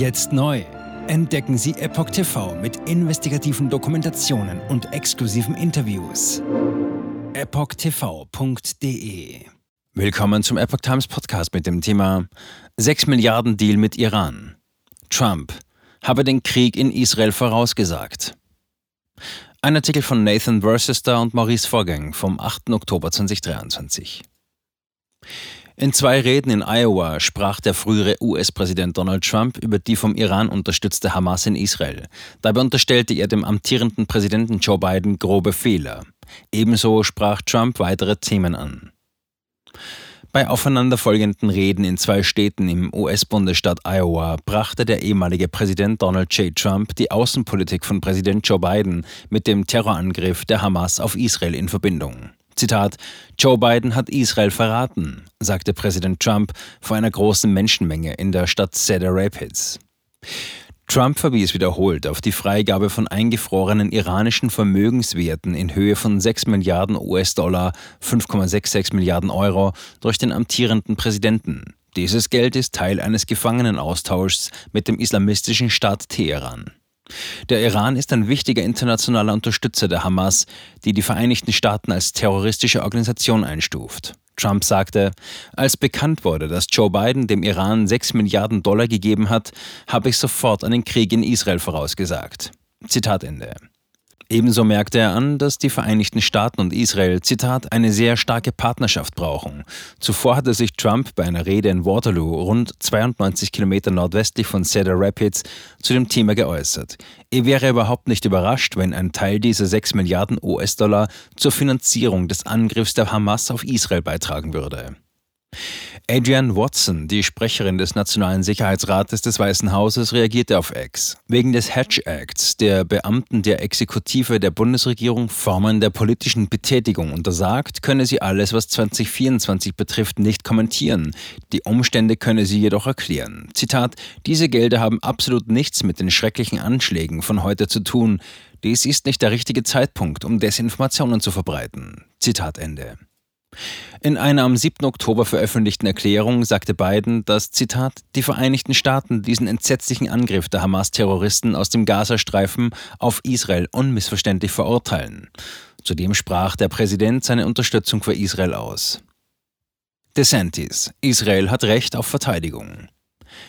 Jetzt neu. Entdecken Sie Epoch TV mit investigativen Dokumentationen und exklusiven Interviews. EpochTV.de Willkommen zum Epoch Times Podcast mit dem Thema 6 Milliarden Deal mit Iran. Trump habe den Krieg in Israel vorausgesagt. Ein Artikel von Nathan Worcester und Maurice Vorgang vom 8. Oktober 2023. In zwei Reden in Iowa sprach der frühere US-Präsident Donald Trump über die vom Iran unterstützte Hamas in Israel. Dabei unterstellte er dem amtierenden Präsidenten Joe Biden grobe Fehler. Ebenso sprach Trump weitere Themen an. Bei aufeinanderfolgenden Reden in zwei Städten im US-Bundesstaat Iowa brachte der ehemalige Präsident Donald J. Trump die Außenpolitik von Präsident Joe Biden mit dem Terrorangriff der Hamas auf Israel in Verbindung. Zitat, Joe Biden hat Israel verraten, sagte Präsident Trump vor einer großen Menschenmenge in der Stadt Cedar Rapids. Trump verwies wiederholt auf die Freigabe von eingefrorenen iranischen Vermögenswerten in Höhe von 6 Milliarden US-Dollar, 5,66 Milliarden Euro, durch den amtierenden Präsidenten. Dieses Geld ist Teil eines Gefangenenaustauschs mit dem islamistischen Staat Teheran. Der Iran ist ein wichtiger internationaler Unterstützer der Hamas, die die Vereinigten Staaten als terroristische Organisation einstuft. Trump sagte, als bekannt wurde, dass Joe Biden dem Iran 6 Milliarden Dollar gegeben hat, habe ich sofort einen Krieg in Israel vorausgesagt. Zitat Ende. Ebenso merkte er an, dass die Vereinigten Staaten und Israel, Zitat, eine sehr starke Partnerschaft brauchen. Zuvor hatte sich Trump bei einer Rede in Waterloo, rund 92 Kilometer nordwestlich von Cedar Rapids, zu dem Thema geäußert. Er wäre überhaupt nicht überrascht, wenn ein Teil dieser 6 Milliarden US-Dollar zur Finanzierung des Angriffs der Hamas auf Israel beitragen würde. Adrienne Watson, die Sprecherin des Nationalen Sicherheitsrates des Weißen Hauses, reagierte auf X. Wegen des Hatch Acts, der Beamten der Exekutive der Bundesregierung Formen der politischen Betätigung untersagt, könne sie alles, was 2024 betrifft, nicht kommentieren. Die Umstände könne sie jedoch erklären. Zitat: Diese Gelder haben absolut nichts mit den schrecklichen Anschlägen von heute zu tun. Dies ist nicht der richtige Zeitpunkt, um Desinformationen zu verbreiten. Zitat Ende. In einer am 7. Oktober veröffentlichten Erklärung sagte Biden, dass, Zitat, die Vereinigten Staaten diesen entsetzlichen Angriff der Hamas-Terroristen aus dem Gazastreifen auf Israel unmissverständlich verurteilen. Zudem sprach der Präsident seine Unterstützung für Israel aus. DeSantis, Israel hat Recht auf Verteidigung.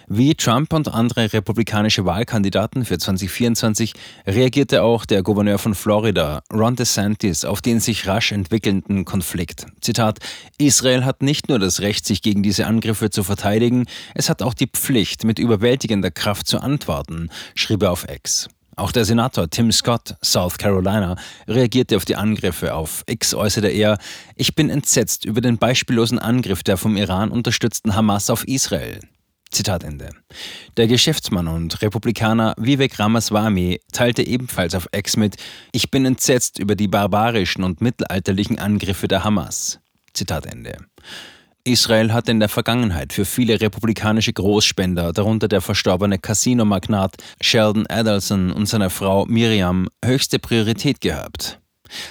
Wie Trump und andere republikanische Wahlkandidaten für 2024 reagierte auch der Gouverneur von Florida, Ron DeSantis, auf den sich rasch entwickelnden Konflikt. Zitat: Israel hat nicht nur das Recht, sich gegen diese Angriffe zu verteidigen, es hat auch die Pflicht, mit überwältigender Kraft zu antworten, schrieb er auf X. Auch der Senator Tim Scott, South Carolina, reagierte auf die Angriffe. Auf X äußerte er, ich bin entsetzt über den beispiellosen Angriff der vom Iran unterstützten Hamas auf Israel. Zitat Ende. Der Geschäftsmann und Republikaner Vivek Ramaswamy teilte ebenfalls auf X mit, ich bin entsetzt über die barbarischen und mittelalterlichen Angriffe der Hamas. Zitat Ende. Israel hat in der Vergangenheit für viele republikanische Großspender, darunter der verstorbene Casino-Magnat Sheldon Adelson und seine Frau Miriam, höchste Priorität gehabt.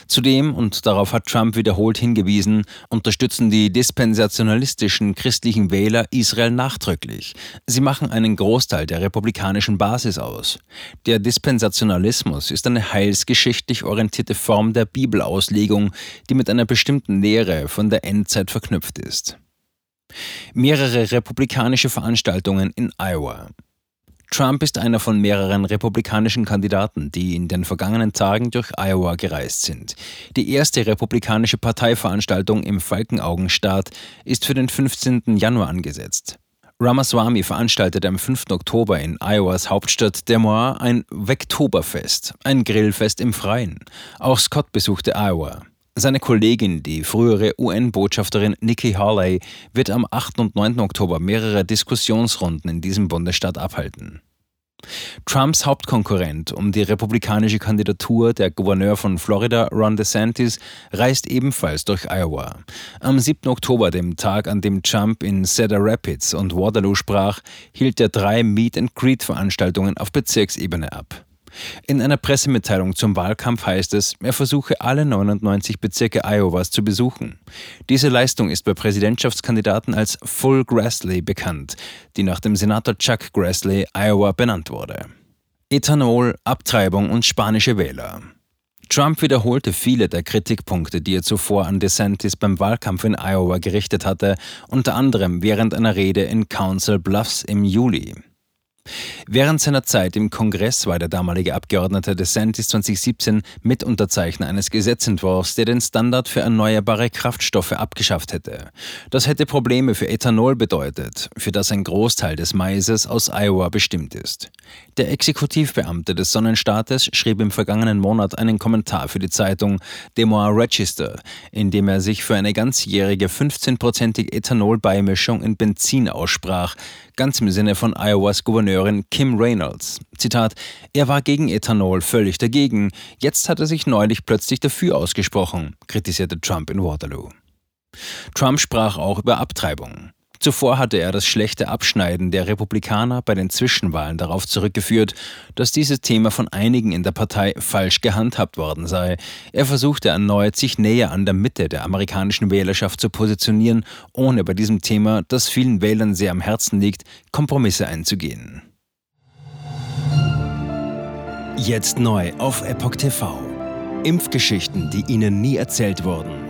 Zudem, und darauf hat Trump wiederholt hingewiesen, unterstützen die dispensationalistischen christlichen Wähler Israel nachdrücklich. Sie machen einen Großteil der republikanischen Basis aus. Der Dispensationalismus ist eine heilsgeschichtlich orientierte Form der Bibelauslegung, die mit einer bestimmten Lehre von der Endzeit verknüpft ist. Mehrere republikanische Veranstaltungen in Iowa. Trump ist einer von mehreren republikanischen Kandidaten, die in den vergangenen Tagen durch Iowa gereist sind. Die erste republikanische Parteiveranstaltung im Falkenaugenstaat ist für den 15. Januar angesetzt. Ramaswamy veranstaltete am 5. Oktober in Iowas Hauptstadt Des Moines ein Vektoberfest, ein Grillfest im Freien. Auch Scott besuchte Iowa. Seine Kollegin, die frühere UN-Botschafterin Nikki Haley, wird am 8. und 9. Oktober mehrere Diskussionsrunden in diesem Bundesstaat abhalten. Trumps Hauptkonkurrent um die republikanische Kandidatur, der Gouverneur von Florida, Ron DeSantis, reist ebenfalls durch Iowa. Am 7. Oktober, dem Tag, an dem Trump in Cedar Rapids und Waterloo sprach, hielt er drei Meet-and-Greet-Veranstaltungen auf Bezirksebene ab. In einer Pressemitteilung zum Wahlkampf heißt es, er versuche alle 99 Bezirke Iowas zu besuchen. Diese Leistung ist bei Präsidentschaftskandidaten als Full Grassley bekannt, die nach dem Senator Chuck Grassley Iowa benannt wurde. Ethanol, Abtreibung und spanische Wähler. Trump wiederholte viele der Kritikpunkte, die er zuvor an DeSantis beim Wahlkampf in Iowa gerichtet hatte, unter anderem während einer Rede in Council Bluffs im Juli. Während seiner Zeit im Kongress war der damalige Abgeordnete DeSantis 2017 Mitunterzeichner eines Gesetzentwurfs, der den Standard für erneuerbare Kraftstoffe abgeschafft hätte. Das hätte Probleme für Ethanol bedeutet, für das ein Großteil des Maises aus Iowa bestimmt ist. Der Exekutivbeamte des Sonnenstaates schrieb im vergangenen Monat einen Kommentar für die Zeitung Des Moines Register, in dem er sich für eine ganzjährige 15-prozentige Ethanolbeimischung in Benzin aussprach, ganz im Sinne von Iowas Gouverneurin Kim Reynolds. Zitat: Er war gegen Ethanol, völlig dagegen. Jetzt hat er sich neulich plötzlich dafür ausgesprochen, kritisierte Trump in Waterloo. Trump sprach auch über Abtreibung. Zuvor hatte er das schlechte Abschneiden der Republikaner bei den Zwischenwahlen darauf zurückgeführt, dass dieses Thema von einigen in der Partei falsch gehandhabt worden sei. Er versuchte erneut, sich näher an der Mitte der amerikanischen Wählerschaft zu positionieren, ohne bei diesem Thema, das vielen Wählern sehr am Herzen liegt, Kompromisse einzugehen. Jetzt neu auf Epoch TV. Impfgeschichten, die Ihnen nie erzählt wurden.